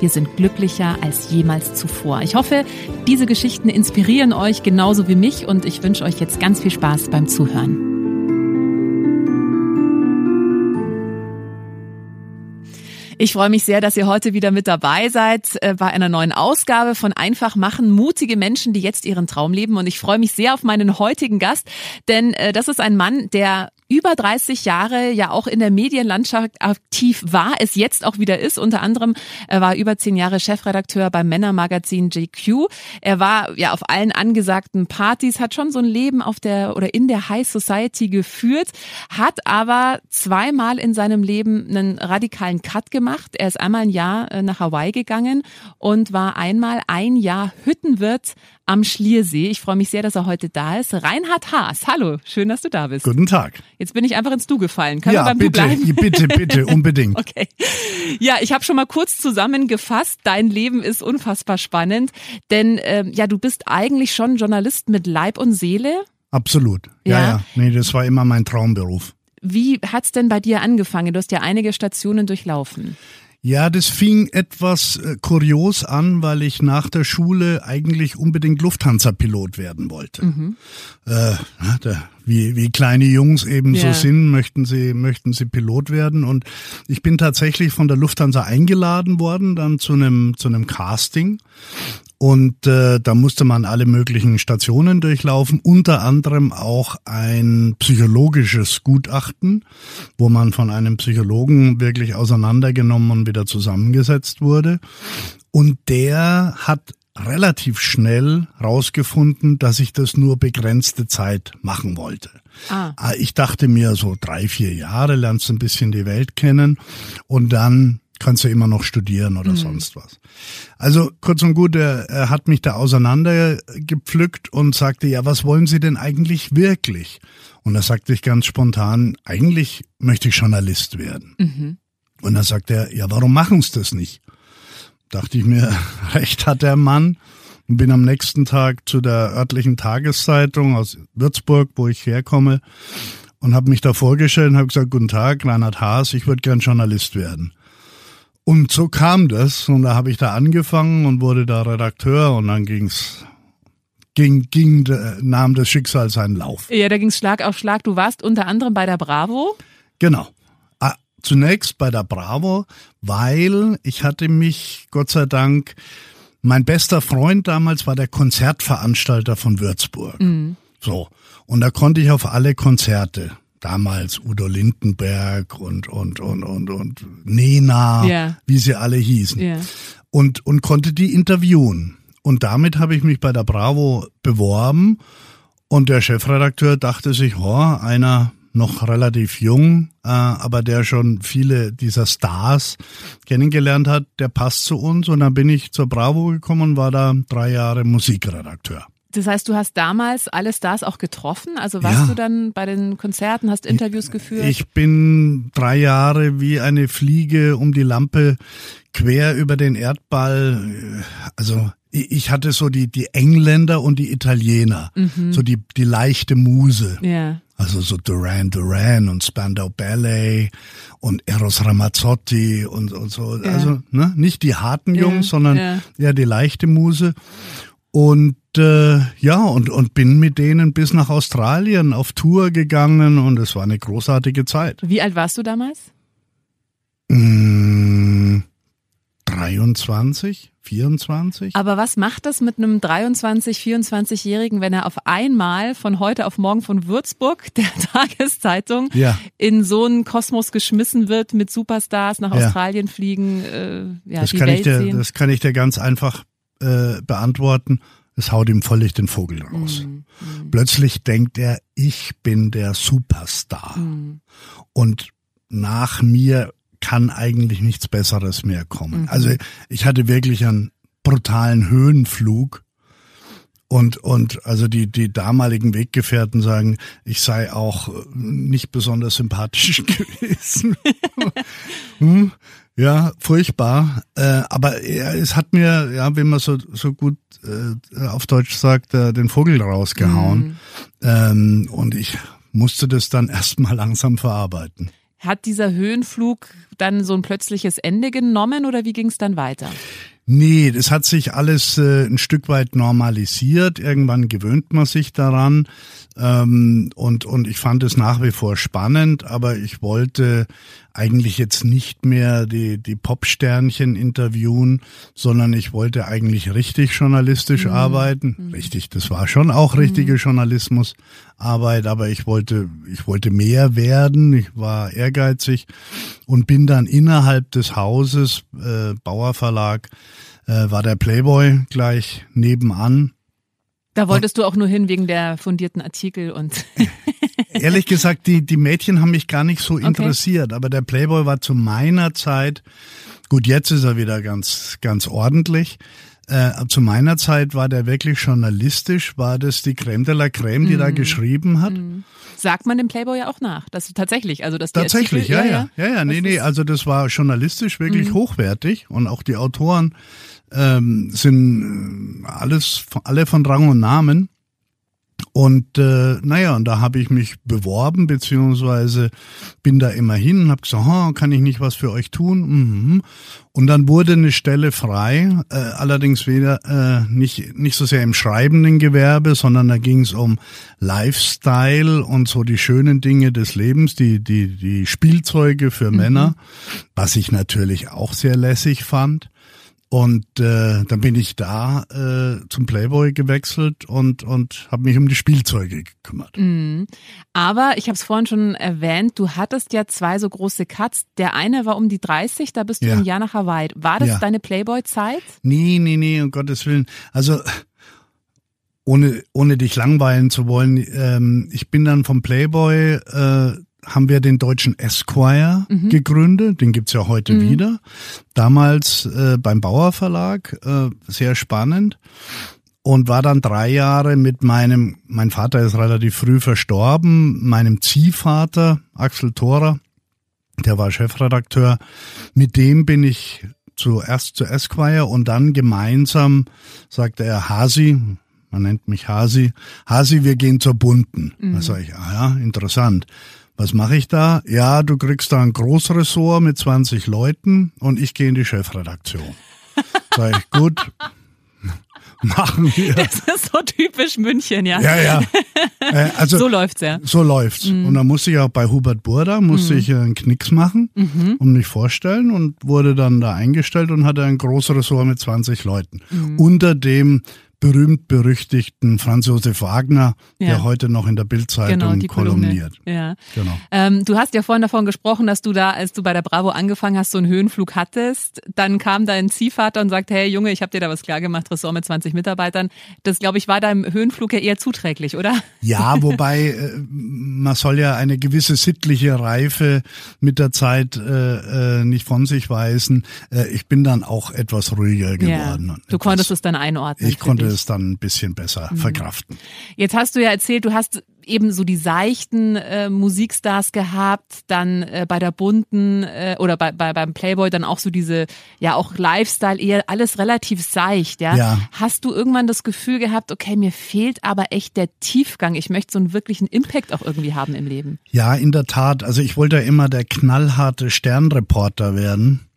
wir sind glücklicher als jemals zuvor. Ich hoffe, diese Geschichten inspirieren euch genauso wie mich und ich wünsche euch jetzt ganz viel Spaß beim Zuhören. Ich freue mich sehr, dass ihr heute wieder mit dabei seid äh, bei einer neuen Ausgabe von Einfach machen, mutige Menschen, die jetzt ihren Traum leben. Und ich freue mich sehr auf meinen heutigen Gast, denn äh, das ist ein Mann, der über 30 Jahre ja auch in der Medienlandschaft aktiv war, es jetzt auch wieder ist. Unter anderem er war über zehn Jahre Chefredakteur beim Männermagazin JQ. Er war ja auf allen angesagten Partys, hat schon so ein Leben auf der oder in der High Society geführt, hat aber zweimal in seinem Leben einen radikalen Cut gemacht. Er ist einmal ein Jahr äh, nach Hawaii gegangen und war einmal ein Jahr Hüttenwirt am Schliersee. Ich freue mich sehr, dass er heute da ist. Reinhard Haas, hallo, schön, dass du da bist. Guten Tag. Jetzt bin ich einfach ins Du gefallen. Können ja, wir beim bitte, Du bleiben? bitte, bitte, unbedingt. okay. Ja, ich habe schon mal kurz zusammengefasst. Dein Leben ist unfassbar spannend, denn ähm, ja, du bist eigentlich schon Journalist mit Leib und Seele. Absolut. Ja, Ja. ja. Nee, das war immer mein Traumberuf. Wie hat's denn bei dir angefangen? Du hast ja einige Stationen durchlaufen. Ja, das fing etwas äh, kurios an, weil ich nach der Schule eigentlich unbedingt Lufthansa-Pilot werden wollte. Mhm. Äh, da, wie, wie kleine Jungs eben Ja. so sind, möchten sie, möchten sie Pilot werden. Und ich bin tatsächlich von der Lufthansa eingeladen worden, dann zu einem, zu einem Casting. Und äh, da musste man alle möglichen Stationen durchlaufen, unter anderem auch ein psychologisches Gutachten, wo man von einem Psychologen wirklich auseinandergenommen und wieder zusammengesetzt wurde. Und der hat relativ schnell rausgefunden, dass ich das nur begrenzte Zeit machen wollte. Ah. Ah, Ich dachte mir so drei, vier Jahre, lernst ein bisschen die Welt kennen und dann kannst du immer noch studieren oder sonst was. Also kurz und gut, er, er hat mich da auseinandergepflückt und sagte, ja, was wollen Sie denn eigentlich wirklich? Und da sagte ich ganz spontan, eigentlich möchte ich Journalist werden. Und dann sagte er, ja, warum machen Sie das nicht? Dachte ich mir, recht hat der Mann und bin am nächsten Tag zu der örtlichen Tageszeitung aus Würzburg, wo ich herkomme, und habe mich da vorgestellt und habe gesagt, guten Tag, Reinhard Haas, ich würde gern Journalist werden. Und so kam das und da habe ich da angefangen und wurde da Redakteur und dann ging's ging ging nahm das Schicksal seinen Lauf. Ja, da ging's Schlag auf Schlag. Du warst unter anderem bei der Bravo. Genau. Ah, Zunächst bei der Bravo, weil ich hatte mich, Gott sei Dank, mein bester Freund damals war der Konzertveranstalter von Würzburg. So. Und da konnte ich auf alle Konzerte. Damals Udo Lindenberg und, und, und, und, und Nena, Ja. wie sie alle hießen. Ja. Und, und konnte die interviewen. Und damit habe ich mich bei der Bravo beworben. Und der Chefredakteur dachte sich, oh, einer noch relativ jung, äh, aber der schon viele dieser Stars kennengelernt hat, der passt zu uns. Und dann bin ich zur Bravo gekommen und war da drei Jahre Musikredakteur. Das heißt, du hast damals alle Stars auch getroffen? Also warst Ja. du dann bei den Konzerten, hast Interviews geführt? Ich bin drei Jahre wie eine Fliege um die Lampe quer über den Erdball. Also ich hatte so die, die Engländer und die Italiener, so die, die leichte Muse. ja. Also so Duran Duran und Spandau Ballet und Eros Ramazzotti und, und so. Also ne, nicht die harten Ja, Jungs, sondern ja. eher die leichte Muse. Und äh, ja, und, und bin mit denen bis nach Australien auf Tour gegangen und es war eine großartige Zeit. Wie alt warst du damals? Mm, 23, 24. Aber was macht das mit einem 23, 24-Jährigen, wenn er auf einmal von heute auf morgen von Würzburg, der Tageszeitung, Ja. in so einen Kosmos geschmissen wird, mit Superstars nach Ja. Australien fliegen, äh, ja, das, die kann Welt ich dir, sehen? das kann ich dir ganz einfach äh, beantworten. Es haut ihm völlig den Vogel raus. Mhm. Plötzlich denkt er, ich bin der Superstar. Mhm. Und nach mir kann eigentlich nichts Besseres mehr kommen. Mhm. Also ich hatte wirklich einen brutalen Höhenflug. Und, und also die, die damaligen Weggefährten sagen, ich sei auch äh, nicht besonders sympathisch gewesen. hm, ja, furchtbar. Äh, aber es hat mir, ja, wie man so, so gut äh, auf Deutsch sagt, äh, den Vogel rausgehauen. Ähm, und ich musste das dann erstmal langsam verarbeiten. Hat dieser Höhenflug dann so ein plötzliches Ende genommen oder wie ging es dann weiter? Nee, das hat sich alles äh, ein Stück weit normalisiert. Irgendwann gewöhnt man sich daran. Ähm, und, und ich fand es nach wie vor spannend, aber ich wollte eigentlich jetzt nicht mehr die, die Popsternchen interviewen, sondern ich wollte eigentlich richtig journalistisch arbeiten. Richtig, das war schon auch richtige Journalismusarbeit, aber ich wollte, ich wollte mehr werden. Ich war ehrgeizig und bin dann innerhalb des Hauses, äh, Bauer Verlag, äh, war der Playboy gleich nebenan. Da wolltest du auch nur hin wegen der fundierten Artikel und Ehrlich gesagt, die, die Mädchen haben mich gar nicht so interessiert, aber der Playboy war zu meiner Zeit, gut, jetzt ist er wieder ganz, ganz ordentlich. Äh, zu meiner Zeit war der wirklich journalistisch, war das die Crème de la Crème, die da geschrieben hat. sagt man dem Playboy ja auch nach. dass tatsächlich, also dass die Tatsächlich, Artikel, ja, ja, ja, ja, nee, Das nee, ist- also das war journalistisch wirklich hochwertig und auch die Autoren ähm, sind äh, alles, alle von Rang und Namen. Und äh, naja, und da habe ich mich beworben, beziehungsweise bin da immer hin und habe gesagt, oh, kann ich nicht was für euch tun? Mhm. Und dann wurde eine Stelle frei, äh, allerdings weder äh, nicht, nicht so sehr im schreibenden Gewerbe, sondern da ging es um Lifestyle und so die schönen Dinge des Lebens, die, die, die Spielzeuge für Männer, was ich natürlich auch sehr lässig fand. Und äh, dann bin ich da äh, zum Playboy gewechselt und, und habe mich um die Spielzeuge gekümmert. Mhm. Aber ich habe es vorhin schon erwähnt, du hattest ja zwei so große Cuts. Der eine war um die 30, da bist du Ja. ein Jahr nach Hawaii. War das Ja. deine Playboy-Zeit? Nee, nee, nee, um Gottes Willen. Also ohne, ohne dich langweilen zu wollen, ähm, ich bin dann vom Playboy, äh, haben wir den deutschen Esquire gegründet, den gibt's ja heute wieder. Damals äh, beim Bauer Verlag, äh, sehr spannend. Und war dann drei Jahre mit meinem, mein Vater ist relativ früh verstorben, meinem Ziehvater, Axel Thorer, der war Chefredakteur. Mit dem bin ich zuerst zu Esquire und dann gemeinsam sagte er Hasi, man nennt mich Hasi, Hasi, wir gehen zur Bunten. Da sage ich, ah ja, interessant. Was mache ich da? Ja, du kriegst da ein Großressort mit 20 Leuten und ich gehe in die Chefredaktion. Sag ich, gut, machen wir. Das ist so typisch München, ja. Ja, ja. Äh, also So läuft's ja. so läuft's. Und dann musste ich auch bei Hubert Burda, musste ich äh, einen Knicks machen und mich vorstellen und wurde dann da eingestellt und hatte ein großes Ressort mit 20 Leuten. Unter dem berühmt-berüchtigten Franz Josef Wagner, Ja. der heute noch in der Bildzeitung Genau, kolumniert. Ja. Genau. Ähm, du hast ja vorhin davon gesprochen, dass du da, als du bei der Bravo angefangen hast, so einen Höhenflug hattest. Dann kam dein Ziehvater und sagte, hey Junge, ich habe dir da was klar gemacht, Ressort mit 20 Mitarbeitern. Das, glaube ich, war deinem Höhenflug ja eher zuträglich, oder? Ja, wobei äh, man soll ja eine gewisse sittliche Reife mit der Zeit äh, äh, nicht von sich weisen. Äh, ich bin dann auch etwas ruhiger geworden. und Du etwas, konntest es dann einordnen. Ich konnte. Es dann ein bisschen besser verkraften. Jetzt hast du ja erzählt, du hast eben so die seichten äh, Musikstars gehabt, dann äh, bei der bunten äh, oder bei, bei beim Playboy dann auch so diese ja auch Lifestyle eher alles relativ seicht, ja? Ja. Hast du irgendwann das Gefühl gehabt, okay, mir fehlt aber echt der Tiefgang, ich möchte so einen wirklichen Impact auch irgendwie haben im Leben. Ja, in der Tat. Also ich wollte ja immer der knallharte Sternreporter werden.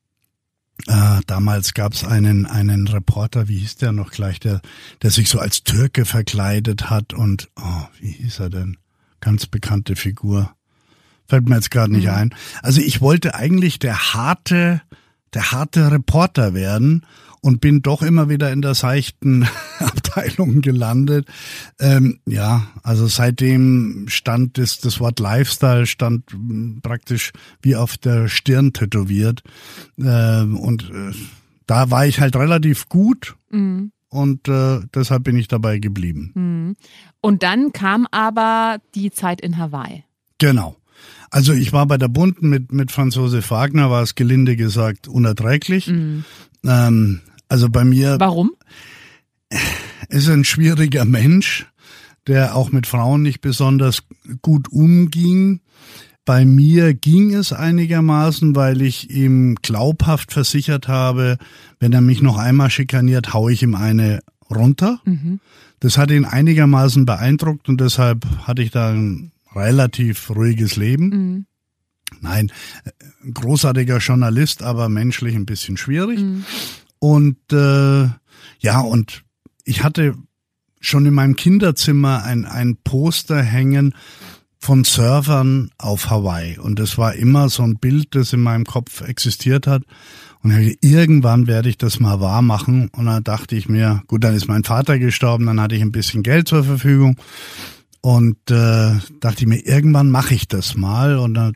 Äh, damals gab es einen, einen Reporter, wie hieß der noch gleich, der, der sich so als Türke verkleidet hat und, oh, wie hieß er denn? Ganz bekannte Figur. Fällt mir jetzt gerade nicht ein. Also ich wollte eigentlich der harte, der harte Reporter werden und bin doch immer wieder in der seichten Abteilung gelandet. Ähm, ja, also seitdem stand das, das Wort Lifestyle stand praktisch wie auf der Stirn tätowiert. Ähm, und äh, da war ich halt relativ gut. Mhm. Und äh, deshalb bin ich dabei geblieben. Mhm. Und dann kam aber die Zeit in Hawaii. Genau. Also ich war bei der Bunten mit, mit Franz Josef Wagner, war es gelinde gesagt unerträglich. Mhm. Ähm, also bei mir. Warum? Ist ein schwieriger Mensch, der auch mit Frauen nicht besonders gut umging. Bei mir ging es einigermaßen, weil ich ihm glaubhaft versichert habe, wenn er mich noch einmal schikaniert, haue ich ihm eine runter. Mhm. Das hat ihn einigermaßen beeindruckt und deshalb hatte ich da ein relativ ruhiges Leben. Mhm. Nein, großartiger Journalist, aber menschlich ein bisschen schwierig. Mhm. Und äh, ja, und ich hatte schon in meinem Kinderzimmer ein, ein Poster hängen von Surfern auf Hawaii. Und das war immer so ein Bild, das in meinem Kopf existiert hat. Und irgendwann werde ich das mal wahr machen. Und dann dachte ich mir, gut, dann ist mein Vater gestorben, dann hatte ich ein bisschen Geld zur Verfügung. Und äh, dachte ich mir, irgendwann mache ich das mal. Und dann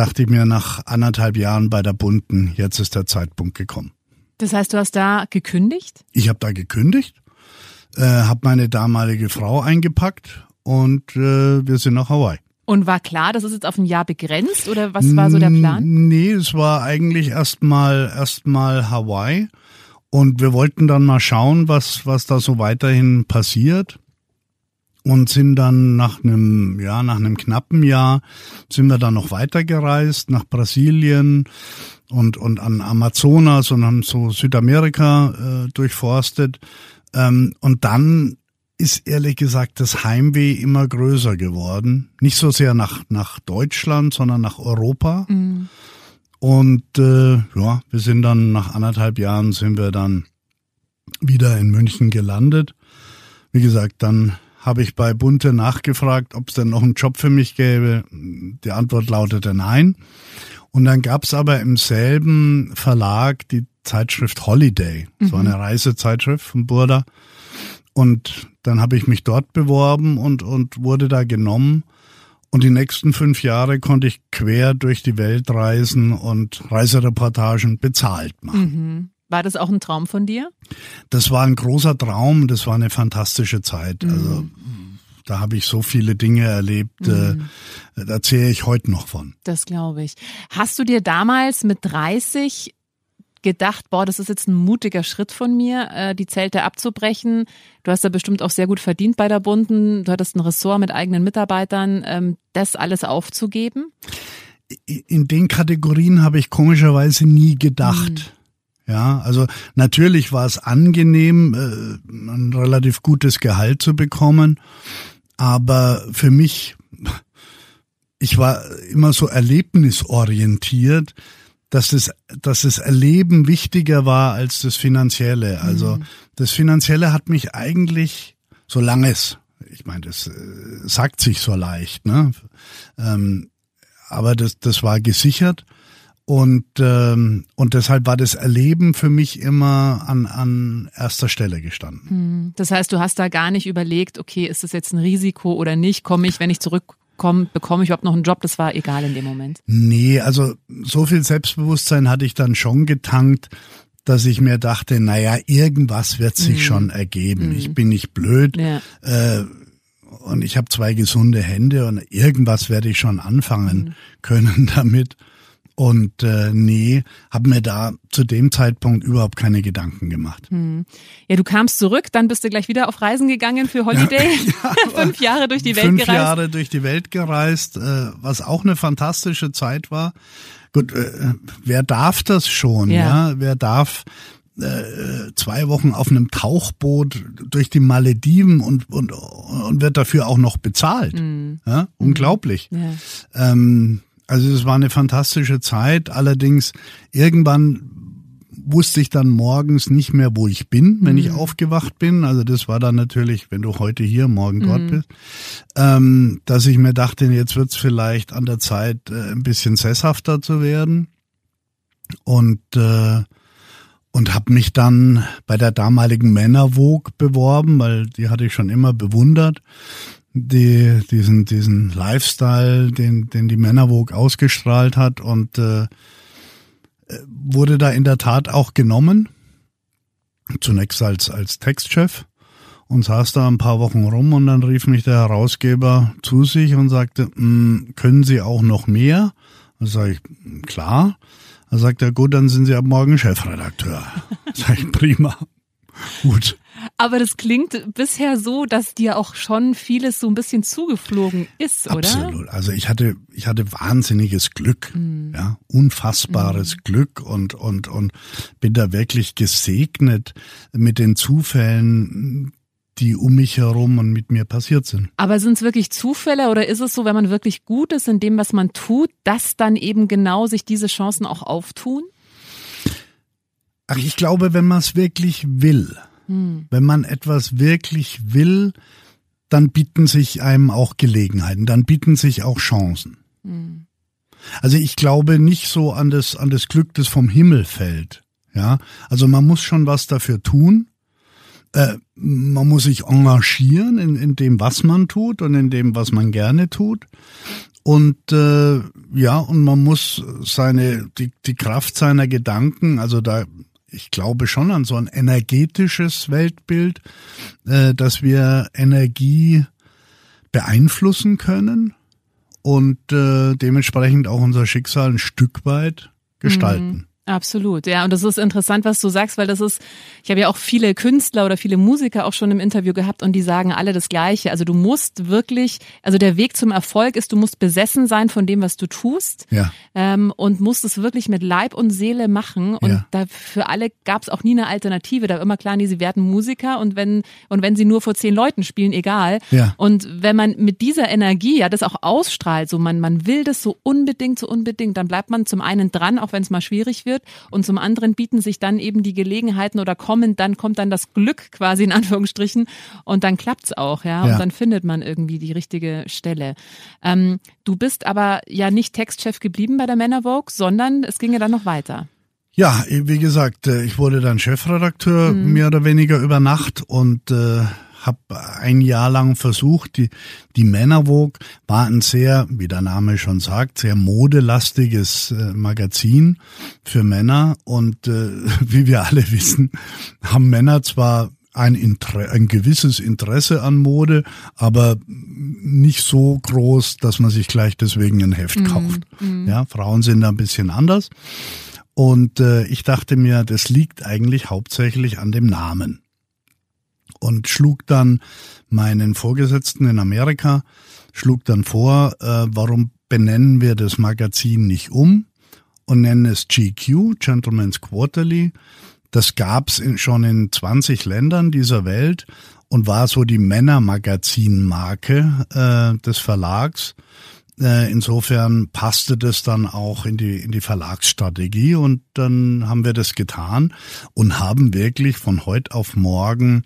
dachte ich mir nach anderthalb Jahren bei der Bunten, jetzt ist der Zeitpunkt gekommen. Das heißt, du hast da gekündigt? Ich habe da gekündigt, äh, habe meine damalige Frau eingepackt und äh, wir sind nach Hawaii. Und war klar, das ist jetzt auf ein Jahr begrenzt oder was war so der Plan? Nee, es war eigentlich erstmal erstmal Hawaii und wir wollten dann mal schauen, was was da so weiterhin passiert und sind dann nach einem ja nach einem knappen Jahr sind wir dann noch weitergereist nach Brasilien und und an Amazonas und haben so Südamerika äh, durchforstet. Ähm, und dann ist ehrlich gesagt das Heimweh immer größer geworden. Nicht so sehr nach nach Deutschland sondern nach Europa. Mhm. und äh, ja wir sind dann nach anderthalb Jahren sind wir dann wieder in München gelandet. Wie gesagt dann habe ich bei Bunte nachgefragt, ob es denn noch einen Job für mich gäbe. Die Antwort lautete nein. Und dann gab es aber im selben Verlag die Zeitschrift Holiday, mhm. so eine Reisezeitschrift von Burda. Und dann habe ich mich dort beworben und, und wurde da genommen. Und die nächsten fünf Jahre konnte ich quer durch die Welt reisen und Reisereportagen bezahlt machen. Mhm. War das auch ein Traum von dir? Das war ein großer Traum, das war eine fantastische Zeit. Mhm. Also da habe ich so viele Dinge erlebt, äh, mhm. äh, da erzähle ich heute noch von. Das glaube ich. Hast du dir damals mit 30 gedacht, boah, das ist jetzt ein mutiger Schritt von mir, äh, die Zelte abzubrechen. Du hast da bestimmt auch sehr gut verdient bei der Bunden. Du hattest ein Ressort mit eigenen Mitarbeitern, ähm, das alles aufzugeben? In den Kategorien habe ich komischerweise nie gedacht. Mhm. Ja, also natürlich war es angenehm, äh, ein relativ gutes Gehalt zu bekommen, aber für mich, ich war immer so erlebnisorientiert, dass das, dass das Erleben wichtiger war als das Finanzielle. Also mhm. das Finanzielle hat mich eigentlich, solange es, ich meine, das äh, sagt sich so leicht, ne? Ähm, aber das, das war gesichert. Und, ähm, und deshalb war das Erleben für mich immer an, an erster Stelle gestanden. Hm. Das heißt, du hast da gar nicht überlegt, okay, ist das jetzt ein Risiko oder nicht? Komme ich, wenn ich zurückkomme, bekomme ich überhaupt noch einen Job? Das war egal in dem Moment. Nee, also so viel Selbstbewusstsein hatte ich dann schon getankt, dass ich mir dachte, naja, irgendwas wird sich mhm. schon ergeben. Mhm. Ich bin nicht blöd. Ja. Äh, und ich habe zwei gesunde Hände und irgendwas werde ich schon anfangen mhm. können damit. Und äh, nee, habe mir da zu dem Zeitpunkt überhaupt keine Gedanken gemacht. Hm. Ja, du kamst zurück, dann bist du gleich wieder auf Reisen gegangen für Holiday. Ja, fünf Jahre durch die Welt fünf gereist. Fünf Jahre durch die Welt gereist, äh, was auch eine fantastische Zeit war. Gut, äh, wer darf das schon? Ja, ja? wer darf äh, zwei Wochen auf einem Tauchboot durch die Malediven und, und, und wird dafür auch noch bezahlt. Mhm. Ja? Unglaublich. Ja. Ähm, also es war eine fantastische Zeit. Allerdings irgendwann wusste ich dann morgens nicht mehr, wo ich bin, wenn mhm. ich aufgewacht bin. Also das war dann natürlich, wenn du heute hier, morgen dort mhm. bist, ähm, dass ich mir dachte, jetzt wird's vielleicht an der Zeit, äh, ein bisschen sesshafter zu werden. und äh, und habe mich dann bei der damaligen Männervogue beworben, weil die hatte ich schon immer bewundert, die diesen diesen Lifestyle, den den die Männervogue ausgestrahlt hat und äh, wurde da in der Tat auch genommen. Zunächst als als Textchef und saß da ein paar Wochen rum und dann rief mich der Herausgeber zu sich und sagte, hm, können Sie auch noch mehr? Dann sage ich, klar. Dann sagt er, gut, dann sind Sie ab morgen Chefredakteur. Sag ich, prima. Gut. Aber das klingt bisher so, dass dir auch schon vieles so ein bisschen zugeflogen ist, oder? Absolut. Also ich hatte, ich hatte wahnsinniges Glück, mhm. ja, unfassbares mhm. Glück und, und, und bin da wirklich gesegnet mit den Zufällen, die um mich herum und mit mir passiert sind. Aber sind es wirklich Zufälle oder ist es so, wenn man wirklich gut ist in dem, was man tut, dass dann eben genau sich diese Chancen auch auftun? Ach, ich glaube, wenn man es wirklich will, hm. wenn man etwas wirklich will, dann bieten sich einem auch Gelegenheiten, dann bieten sich auch Chancen. Hm. Also ich glaube nicht so an das, an das Glück, das vom Himmel fällt. Ja, also man muss schon was dafür tun. Äh, man muss sich engagieren in, in dem, was man tut und in dem, was man gerne tut. Und äh, ja, und man muss seine die, die Kraft seiner Gedanken, also da ich glaube schon an so ein energetisches Weltbild, äh, dass wir Energie beeinflussen können und äh, dementsprechend auch unser Schicksal ein Stück weit gestalten. Absolut, ja. Und das ist interessant, was du sagst, weil das ist, ich habe ja auch viele Künstler oder viele Musiker auch schon im Interview gehabt und die sagen alle das Gleiche. Also du musst wirklich, also der Weg zum Erfolg ist, du musst besessen sein von dem, was du tust. Ja. Ähm, und musst es wirklich mit Leib und Seele machen. Und ja. da für alle gab es auch nie eine Alternative. Da war immer klar, nee, sie werden Musiker und wenn, und wenn sie nur vor zehn Leuten spielen, egal. Ja. Und wenn man mit dieser Energie ja das auch ausstrahlt, so man, man will das so unbedingt, so unbedingt, dann bleibt man zum einen dran, auch wenn es mal schwierig wird wird und zum anderen bieten sich dann eben die Gelegenheiten oder kommen, dann kommt dann das Glück quasi in Anführungsstrichen und dann klappt's auch, ja, und dann findet man irgendwie die richtige Stelle. Ähm, du bist aber ja nicht Textchef geblieben bei der Männer Vogue, sondern es ging ja dann noch weiter. Ja, wie gesagt, äh, ich wurde dann Chefredakteur mhm. mehr oder weniger über Nacht und äh, habe ein Jahr lang versucht, die, die Männervogue war ein sehr, wie der Name schon sagt, sehr modelastiges äh, Magazin für Männer und äh, wie wir alle wissen, haben Männer zwar ein, Inter ein gewisses Interesse an Mode, aber nicht so groß, dass man sich gleich deswegen ein Heft mm, kauft. Mm. Ja, Frauen sind da ein bisschen anders. Und äh, ich dachte mir, das liegt eigentlich hauptsächlich an dem Namen und schlug dann meinen Vorgesetzten in Amerika, schlug dann vor, äh, warum benennen wir das Magazin nicht um und nennen es GQ, Gentleman's Quarterly. Das gab's in, schon in 20 Ländern dieser Welt und war so die Männermagazinmarke äh, des Verlags. Äh, insofern passte das dann auch in die, in die Verlagsstrategie und dann haben wir das getan und haben wirklich von heute auf morgen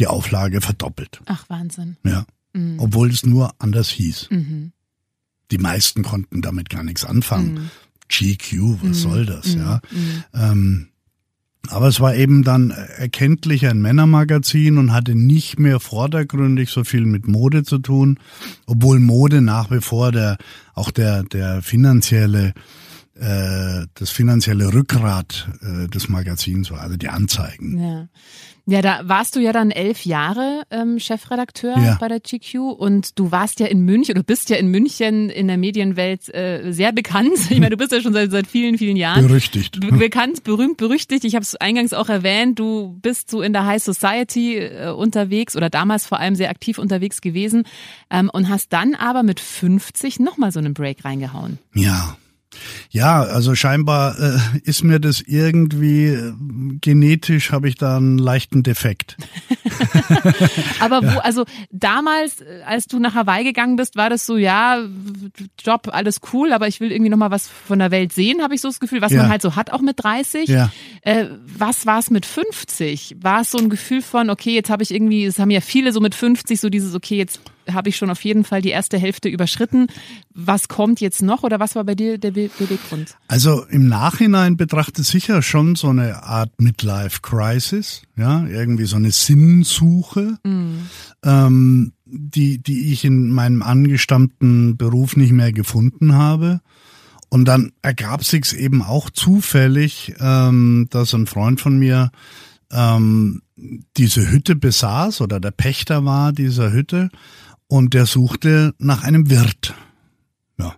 die Auflage verdoppelt. Ach, Wahnsinn. Ja. Mhm. Obwohl es nur anders hieß. Mhm. Die meisten konnten damit gar nichts anfangen. Mhm. GQ, was mhm. soll das, ja. Mhm. Ähm, aber es war eben dann erkenntlich ein Männermagazin und hatte nicht mehr vordergründig so viel mit Mode zu tun, obwohl Mode nach wie vor der auch der der finanzielle äh, das finanzielle Rückgrat äh, des Magazins war, also die Anzeigen. Ja. Ja, da warst du ja dann elf Jahre ähm, Chefredakteur ja. bei der GQ und du warst ja in München oder bist ja in München in der Medienwelt äh, sehr bekannt. Ich meine, du bist ja schon seit, seit vielen, vielen Jahren. Berüchtigt. Be bekannt, berühmt, berüchtigt. Ich habe es eingangs auch erwähnt, du bist so in der High Society äh, unterwegs oder damals vor allem sehr aktiv unterwegs gewesen ähm, und hast dann aber mit 50 nochmal so einen Break reingehauen. Ja, ja, also scheinbar äh, ist mir das irgendwie äh, genetisch habe ich da einen leichten Defekt. Aber wo, ja. also damals, äh, als du nach Hawaii gegangen bist, war das so, ja, Job, alles cool, aber ich will irgendwie nochmal was von der Welt sehen, habe ich so das Gefühl, was ja. man halt so hat, auch mit 30. Ja. Äh, was war es mit 50? War es so ein Gefühl von, okay, jetzt habe ich irgendwie, es haben ja viele so mit 50 so dieses, okay, jetzt habe ich schon auf jeden Fall die erste Hälfte überschritten. Was kommt jetzt noch oder was war bei dir der Be Beweggrund? Also im Nachhinein betrachtet sicher schon so eine Art Midlife Crisis, ja, irgendwie so eine Sinnsuche, mhm. ähm, die, die ich in meinem angestammten Beruf nicht mehr gefunden habe. Und dann ergab sich's eben auch zufällig, ähm, dass ein Freund von mir ähm, diese Hütte besaß oder der Pächter war dieser Hütte und der suchte nach einem Wirt. Ja.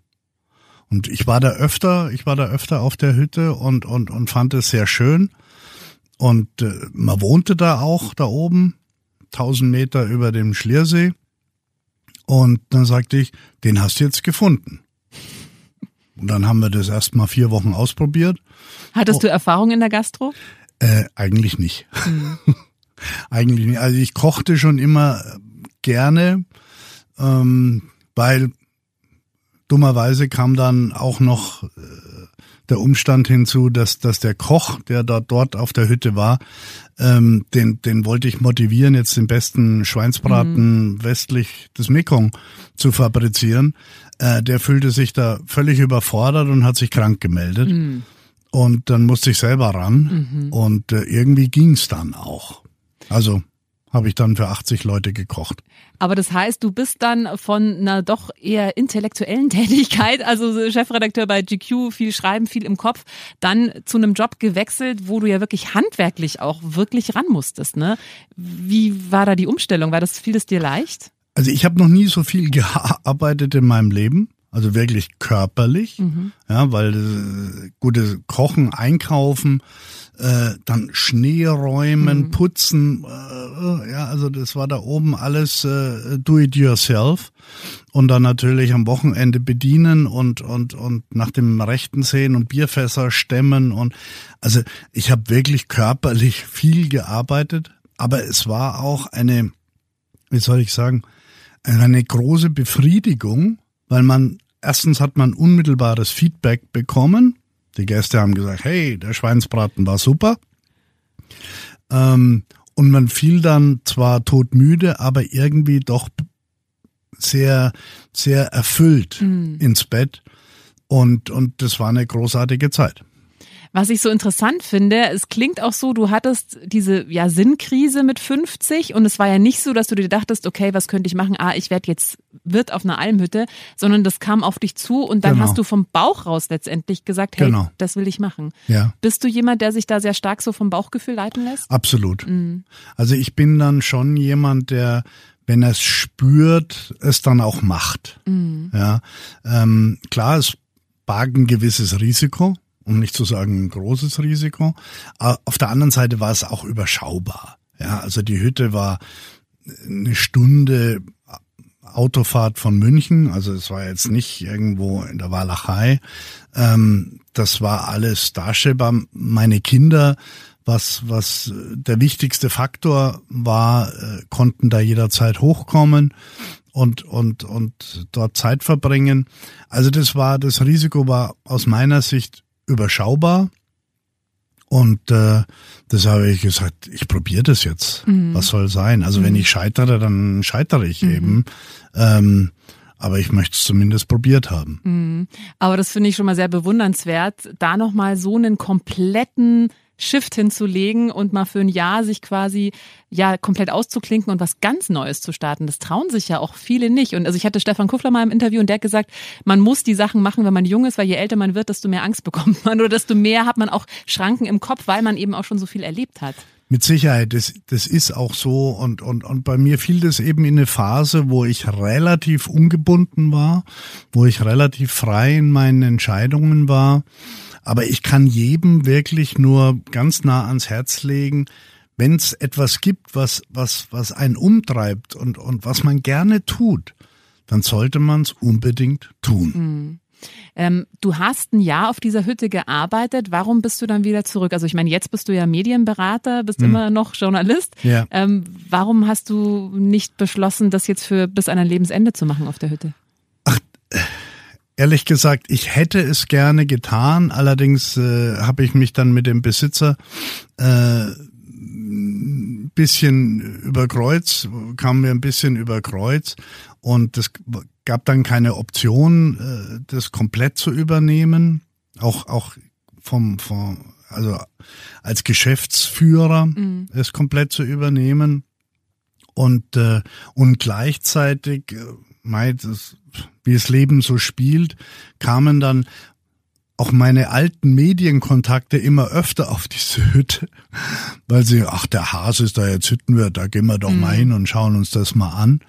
Und ich war da öfter, ich war da öfter auf der Hütte und, und, und fand es sehr schön. Und äh, man wohnte da auch, da oben, tausend Meter über dem Schliersee. Und dann sagte ich, den hast du jetzt gefunden. Und dann haben wir das erst mal vier Wochen ausprobiert. Hattest oh. du Erfahrung in der Gastro? Äh, eigentlich nicht. Mhm. eigentlich nicht. Also ich kochte schon immer gerne, ähm, weil dummerweise kam dann auch noch äh, der Umstand hinzu, dass, dass der Koch, der da dort auf der Hütte war, ähm, den, den wollte ich motivieren, jetzt den besten Schweinsbraten mhm. westlich des Mekong zu fabrizieren. Äh, der fühlte sich da völlig überfordert und hat sich krank gemeldet. Mhm. Und dann musste ich selber ran mhm. und äh, irgendwie ging's dann auch. Also habe ich dann für 80 Leute gekocht. Aber das heißt, du bist dann von einer doch eher intellektuellen Tätigkeit, also Chefredakteur bei GQ, viel schreiben, viel im Kopf, dann zu einem Job gewechselt, wo du ja wirklich handwerklich auch wirklich ran musstest. Ne? Wie war da die Umstellung? War das fiel es dir leicht? Also ich habe noch nie so viel gearbeitet in meinem Leben. Also wirklich körperlich, mhm. ja, weil äh, gutes Kochen, Einkaufen, äh, dann Schnee räumen, mhm. putzen, äh, ja, also das war da oben alles äh, do it yourself und dann natürlich am Wochenende bedienen und und und nach dem rechten sehen und Bierfässer stemmen und also ich habe wirklich körperlich viel gearbeitet, aber es war auch eine, wie soll ich sagen, eine große Befriedigung, weil man erstens hat man unmittelbares Feedback bekommen. Die Gäste haben gesagt, hey, der Schweinsbraten war super. Ähm, und man fiel dann zwar todmüde, aber irgendwie doch sehr, sehr erfüllt mhm. ins Bett. Und, und das war eine großartige Zeit. Was ich so interessant finde, es klingt auch so, du hattest diese ja Sinnkrise mit 50 und es war ja nicht so, dass du dir dachtest, okay, was könnte ich machen? Ah, ich werde jetzt Wirt auf einer Almhütte, sondern das kam auf dich zu und dann genau. hast du vom Bauch raus letztendlich gesagt, hey, genau. das will ich machen. Ja. Bist du jemand, der sich da sehr stark so vom Bauchgefühl leiten lässt? Absolut. Mhm. Also ich bin dann schon jemand, der wenn er es spürt, es dann auch macht. Mhm. Ja, ähm, klar, es barg ein gewisses Risiko um nicht zu sagen ein großes Risiko. Auf der anderen Seite war es auch überschaubar. Ja, also die Hütte war eine Stunde Autofahrt von München, also es war jetzt nicht irgendwo in der Walachei. Ähm, das war alles darstellbar. Meine Kinder, was, was der wichtigste Faktor war, äh, konnten da jederzeit hochkommen und, und, und dort Zeit verbringen. Also das war, das Risiko war aus meiner Sicht überschaubar. Und äh, das habe ich gesagt, ich probiere das jetzt. Mhm. Was soll sein? Also mhm. wenn ich scheitere, dann scheitere ich mhm. eben. Ähm, aber ich möchte es zumindest probiert haben. Mhm. Aber das finde ich schon mal sehr bewundernswert, da nochmal so einen kompletten Shift hinzulegen und mal für ein Jahr sich quasi ja komplett auszuklinken und was ganz Neues zu starten. Das trauen sich ja auch viele nicht. Und also ich hatte Stefan Kuffler mal im Interview und der hat gesagt, man muss die Sachen machen, wenn man jung ist, weil je älter man wird, desto mehr Angst bekommt man oder desto mehr hat man auch Schranken im Kopf, weil man eben auch schon so viel erlebt hat. Mit Sicherheit, das, das ist auch so und, und, und bei mir fiel das eben in eine Phase, wo ich relativ ungebunden war, wo ich relativ frei in meinen Entscheidungen war aber ich kann jedem wirklich nur ganz nah ans Herz legen, wenn es etwas gibt, was, was, was einen umtreibt und, und was man gerne tut, dann sollte man es unbedingt tun. Mhm. Ähm, du hast ein Jahr auf dieser Hütte gearbeitet. Warum bist du dann wieder zurück? Also ich meine, jetzt bist du ja Medienberater, bist hm. immer noch Journalist. Ja. Ähm, warum hast du nicht beschlossen, das jetzt für bis an ein Lebensende zu machen auf der Hütte? Ehrlich gesagt, ich hätte es gerne getan, allerdings äh, habe ich mich dann mit dem Besitzer äh, bisschen über Kreuz, kamen wir ein bisschen über Kreuz und es gab dann keine Option, äh, das komplett zu übernehmen. Auch, auch vom, vom also als Geschäftsführer mhm. es komplett zu übernehmen. Und, äh, und gleichzeitig, äh, meint es, wie das Leben so spielt, kamen dann auch meine alten Medienkontakte immer öfter auf diese Hütte, weil sie, ach, der Hase ist da jetzt Hüttenwirt, da gehen wir doch mhm. mal hin und schauen uns das mal an.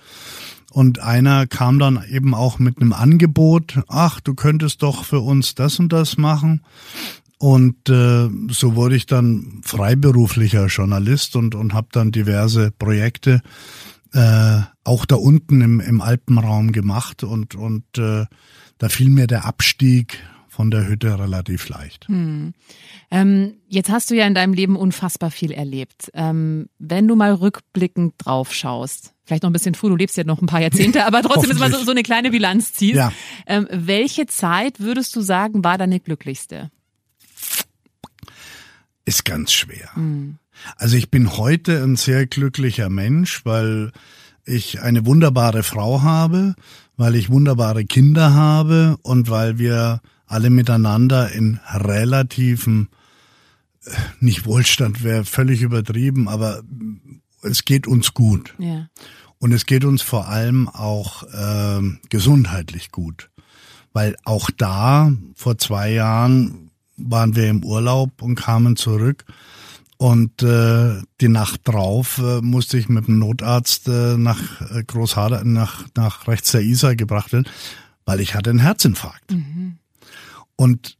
Und einer kam dann eben auch mit einem Angebot, ach, du könntest doch für uns das und das machen. Und äh, so wurde ich dann freiberuflicher Journalist und, und habe dann diverse Projekte äh, auch da unten im, im Alpenraum gemacht. Und, und äh, da fiel mir der Abstieg von der Hütte relativ leicht. Hm. Ähm, jetzt hast du ja in deinem Leben unfassbar viel erlebt. Ähm, wenn du mal rückblickend drauf schaust, vielleicht noch ein bisschen früh, du lebst ja noch ein paar Jahrzehnte, aber trotzdem ist mal so, so eine kleine Bilanz ziehst. Ja. Ähm, welche Zeit würdest du sagen, war deine glücklichste? ist ganz schwer. Mhm. Also ich bin heute ein sehr glücklicher Mensch, weil ich eine wunderbare Frau habe, weil ich wunderbare Kinder habe und weil wir alle miteinander in relativen, äh, nicht Wohlstand wäre völlig übertrieben, aber es geht uns gut. Ja. Und es geht uns vor allem auch äh, gesundheitlich gut. Weil auch da vor zwei Jahren waren wir im Urlaub und kamen zurück. Und äh, die Nacht drauf äh, musste ich mit dem Notarzt äh, nach äh, Großhader, nach, nach rechts der Isar gebracht werden, weil ich hatte einen Herzinfarkt. Mhm. Und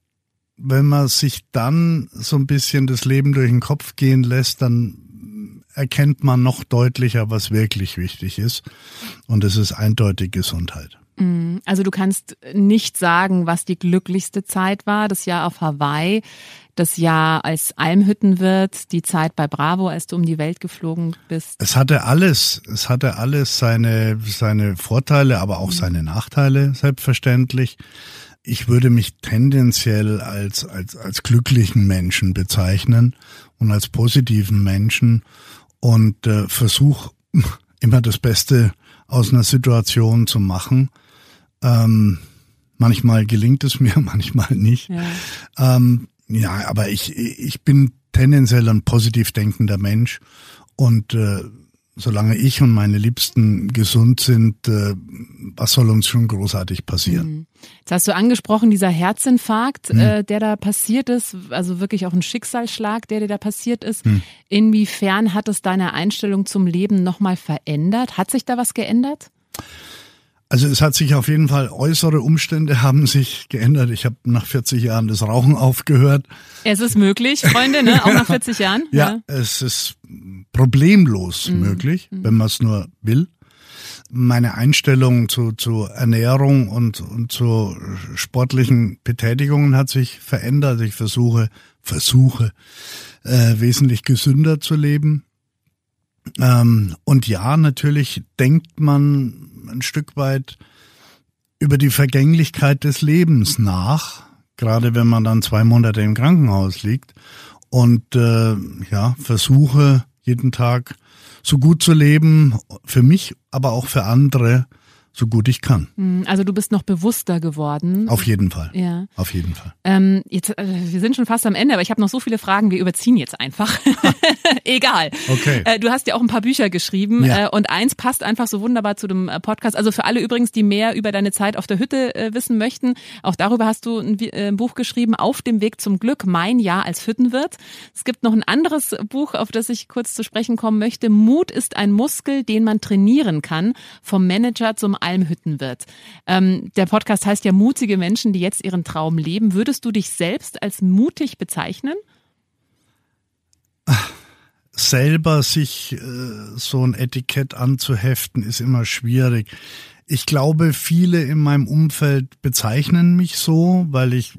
wenn man sich dann so ein bisschen das Leben durch den Kopf gehen lässt, dann erkennt man noch deutlicher, was wirklich wichtig ist. Und es ist eindeutig Gesundheit. Mm, also du kannst nicht sagen, was die glücklichste Zeit war. Das Jahr auf Hawaii, das Jahr als Almhüttenwirt, die Zeit bei Bravo, als du um die Welt geflogen bist. Es hatte alles, es hatte alles seine, seine Vorteile, aber auch mhm. seine Nachteile, selbstverständlich. Ich würde mich tendenziell als, als, als glücklichen Menschen bezeichnen und als positiven Menschen und äh, versuche immer das Beste aus einer Situation zu machen ähm, manchmal gelingt es mir, manchmal nicht. Ja, ähm, ja aber ich, ich bin tendenziell ein positiv denkender Mensch und äh, solange ich und meine Liebsten gesund sind, äh, was soll uns schon großartig passieren? Mhm. Jetzt hast du angesprochen, dieser Herzinfarkt, mhm. äh, der da passiert ist, also wirklich auch ein Schicksalsschlag, der dir da passiert ist. Mhm. Inwiefern hat es deine Einstellung zum Leben nochmal verändert? Hat sich da was geändert? Also es hat sich auf jeden Fall, äußere Umstände haben sich geändert. Ich habe nach 40 Jahren das Rauchen aufgehört. Es ist möglich, Freunde, ne? auch nach 40 Jahren. ja, ja, es ist problemlos mhm. möglich, mhm. wenn man es nur will. Meine Einstellung zu, zu Ernährung und, und zu sportlichen Betätigungen hat sich verändert. Ich versuche, versuche äh, wesentlich gesünder zu leben. Ähm, und ja, natürlich denkt man ein Stück weit über die Vergänglichkeit des Lebens nach, gerade wenn man dann zwei Monate im Krankenhaus liegt und äh, ja versuche jeden Tag so gut zu leben für mich, aber auch für andere so gut ich kann. Hm, also du bist noch bewusster geworden. Auf jeden Fall. Ja. Auf jeden Fall. Ähm, jetzt, äh, wir sind schon fast am Ende, aber ich habe noch so viele Fragen, wir überziehen jetzt einfach. Egal. Okay. Äh, du hast ja auch ein paar Bücher geschrieben ja. äh, und eins passt einfach so wunderbar zu dem äh, Podcast. Also für alle übrigens, die mehr über deine Zeit auf der Hütte äh, wissen möchten, auch darüber hast du ein, äh, ein, Buch geschrieben, Auf dem Weg zum Glück, mein Jahr als Hüttenwirt. Es gibt noch ein anderes Buch, auf das ich kurz zu sprechen kommen möchte. Mut ist ein Muskel, den man trainieren kann, vom Manager zum Almhüttenwirt. Ähm, der Podcast heißt ja mutige Menschen, die jetzt ihren Traum leben. Würdest du dich selbst als mutig bezeichnen? Selber sich äh, so ein Etikett anzuheften, ist immer schwierig. Ich glaube, viele in meinem Umfeld bezeichnen mich so, weil ich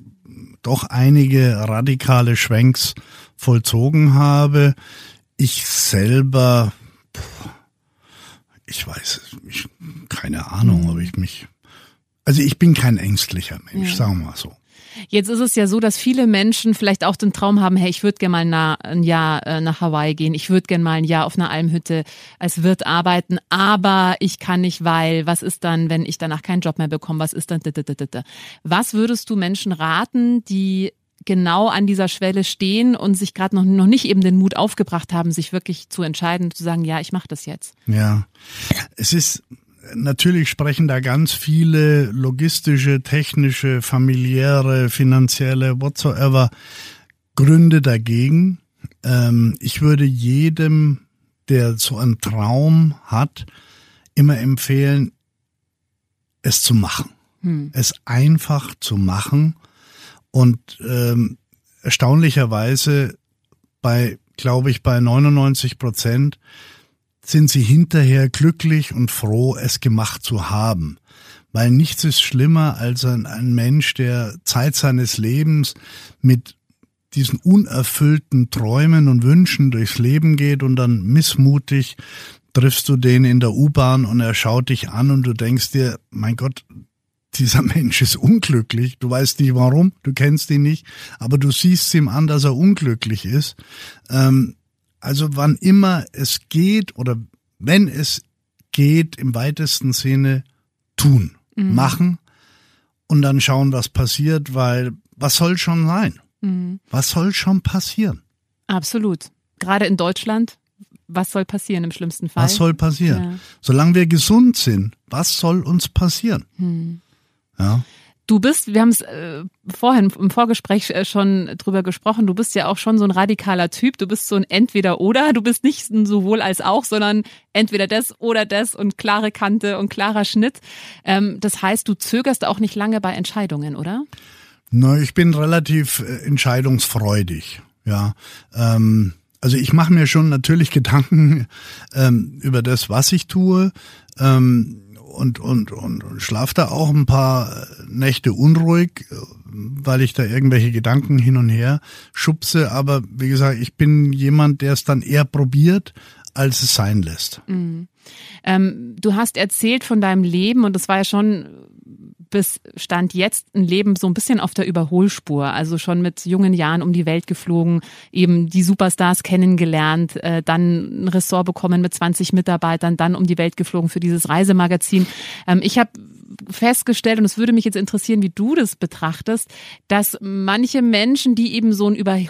doch einige radikale Schwenks vollzogen habe. Ich selber, ich weiß ich, keine Ahnung, ob ich mich, also ich bin kein ängstlicher Mensch, ja. sagen wir mal so. Jetzt ist es ja so, dass viele Menschen vielleicht auch den Traum haben, hey, ich würde gerne mal na, ein Jahr äh, nach Hawaii gehen, ich würde gerne mal ein Jahr auf einer Almhütte als Wirt arbeiten, aber ich kann nicht, weil was ist dann, wenn ich danach keinen Job mehr bekomme, was ist dann? Was würdest du Menschen raten, die genau an dieser Schwelle stehen und sich gerade noch, noch nicht eben den Mut aufgebracht haben, sich wirklich zu entscheiden, zu sagen, ja, ich mache das jetzt. Ja, es ist natürlich sprechen da ganz viele logistische, technische, familiäre, finanzielle, whatsoever Gründe dagegen. Ähm, ich würde jedem, der so einen Traum hat, immer empfehlen, es zu machen. Hm. Es einfach zu machen und ähm, erstaunlicherweise bei, glaube ich, bei 99 Prozent sind sie hinterher glücklich und froh, es gemacht zu haben. Weil nichts ist schlimmer als ein, ein Mensch, der Zeit seines Lebens mit diesen unerfüllten Träumen und Wünschen durchs Leben geht und dann missmutig triffst du den in der U-Bahn und er schaut dich an und du denkst dir, mein Gott, dieser Mensch ist unglücklich. Du weißt nicht warum, du kennst ihn nicht, aber du siehst ihm an, dass er unglücklich ist. Ähm, also wann immer es geht oder wenn es geht, im weitesten Sinne tun, mhm. machen und dann schauen, was passiert, weil was soll schon sein? Mhm. Was soll schon passieren? Absolut. Gerade in Deutschland, was soll passieren im schlimmsten Fall? Was soll passieren? Ja. Solange wir gesund sind, was soll uns passieren? Mhm. Ja. Du bist, wir haben es äh, vorhin im Vorgespräch äh, schon drüber gesprochen, du bist ja auch schon so ein radikaler Typ. Du bist so ein Entweder-Oder. Du bist nicht ein sowohl als auch, sondern entweder das oder das und klare Kante und klarer Schnitt. Ähm, das heißt, du zögerst auch nicht lange bei Entscheidungen, oder? Na, ich bin relativ äh, entscheidungsfreudig. Ja. Ähm, also ich mache mir schon natürlich Gedanken ähm, über das, was ich tue. Ähm, und, und, und, und schlaf da auch ein paar Nächte unruhig, weil ich da irgendwelche Gedanken hin und her schubse. Aber wie gesagt, ich bin jemand, der es dann eher probiert, als es sein lässt. Mhm. Ähm, du hast erzählt von deinem Leben und das war ja schon bis Stand jetzt ein Leben so ein bisschen auf der Überholspur. Also schon mit jungen Jahren um die Welt geflogen, eben die Superstars kennengelernt, äh, dann ein Ressort bekommen mit 20 Mitarbeitern, dann um die Welt geflogen für dieses Reisemagazin. Ähm, ich habe festgestellt, und es würde mich jetzt interessieren, wie du das betrachtest, dass manche Menschen, die eben so ein Über,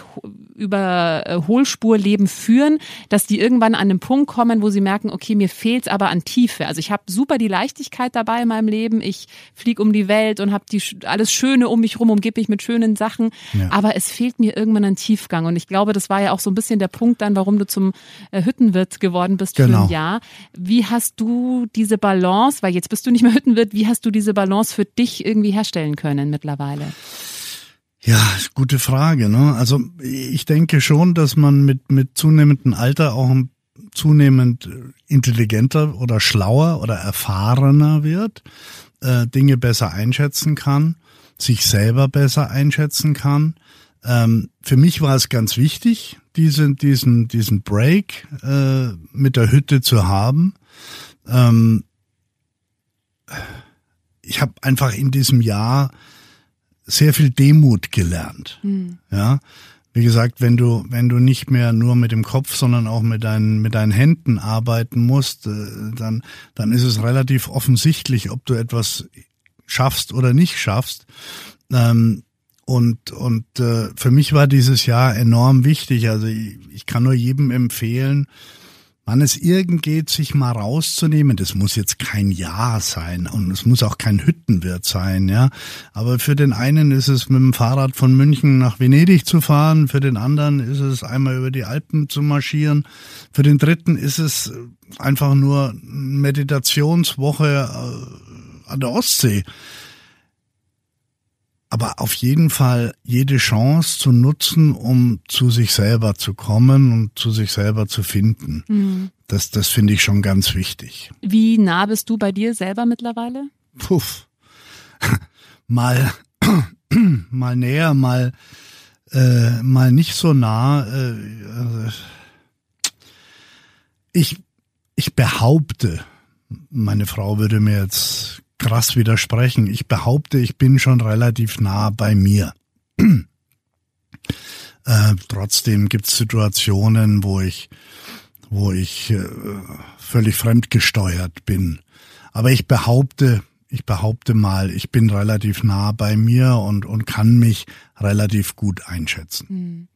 Überholspurleben führen, dass die irgendwann an den Punkt kommen, wo sie merken, okay, mir fehlt's aber an Tiefe. Also ich habe super die Leichtigkeit dabei in meinem Leben. Ich fliege um die Welt und habe alles Schöne um mich rum, umgebe mich mit schönen Sachen. Ja. Aber es fehlt mir irgendwann an Tiefgang. Und ich glaube, das war ja auch so ein bisschen der Punkt dann, warum du zum äh, Hüttenwirt geworden bist genau. für ein genau. Jahr. Wie hast du diese Balance, weil jetzt bist du nicht mehr Hüttenwirt, wie hast du diese Balance für dich irgendwie herstellen können mittlerweile? Ja, gute Frage. Ne? Also ich denke schon, dass man mit, mit zunehmendem Alter auch zunehmend intelligenter oder schlauer oder erfahrener wird, äh, Dinge besser einschätzen kann, sich selber besser einschätzen kann. Ähm, für mich war es ganz wichtig, diesen, diesen, diesen Break äh, mit der Hütte zu haben. Ähm, ich habe einfach in diesem Jahr sehr viel Demut gelernt. Mhm. Ja, wie gesagt, wenn du wenn du nicht mehr nur mit dem Kopf, sondern auch mit deinen mit deinen Händen arbeiten musst, äh, dann dann ist es relativ offensichtlich, ob du etwas schaffst oder nicht schaffst. Ähm, und und äh, für mich war dieses Jahr enorm wichtig. Also ich, ich kann nur jedem empfehlen, wann es irgend geht, sich mal rauszunehmen. Das muss jetzt kein Jahr sein und es muss auch kein Hüttenwirt sein, ja. Aber für den einen ist es mit dem Fahrrad von München nach Venedig zu fahren, für den anderen ist es einmal über die Alpen zu marschieren, für den dritten ist es einfach nur Meditationswoche äh, an der Ostsee aber auf jeden Fall jede Chance zu nutzen, um zu sich selber zu kommen und zu sich selber zu finden. Mhm. Das, das finde ich schon ganz wichtig. Wie nah bist du bei dir selber mittlerweile? Puff. mal, mal näher, mal, äh, mal nicht so nah. Äh, ich, ich behaupte, meine Frau würde mir jetzt krass widersprechen. Ich behaupte, ich bin schon relativ nah bei mir. äh, trotzdem gibt es Situationen, wo ich, wo ich äh, völlig fremdgesteuert bin. Aber ich behaupte, ich behaupte mal, ich bin relativ nah bei mir und, und kann mich relativ gut einschätzen.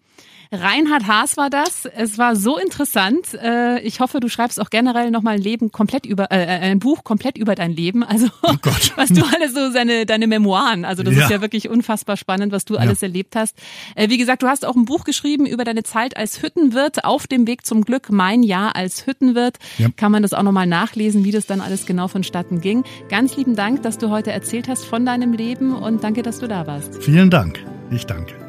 Reinhard Haas war das. Es war so interessant. Äh, ich hoffe, du schreibst auch generell nochmal ein Leben komplett über, äh, äh, ein Buch komplett über dein Leben. Also oh was du alles so seine, deine Memoiren. Also das ja. ist ja wirklich unfassbar spannend, was du ja. alles erlebt hast. Äh, wie gesagt, du hast auch ein Buch geschrieben über deine Zeit als Hüttenwirt auf dem Weg zum Glück. Mein Jahr als Hüttenwirt. Ja. Kann man das auch nochmal nachlesen, wie das dann alles genau vonstatten ging. Ganz lieben Dank, dass du heute erzählt hast von deinem Leben und danke, dass du da warst. Vielen Dank. Ich danke.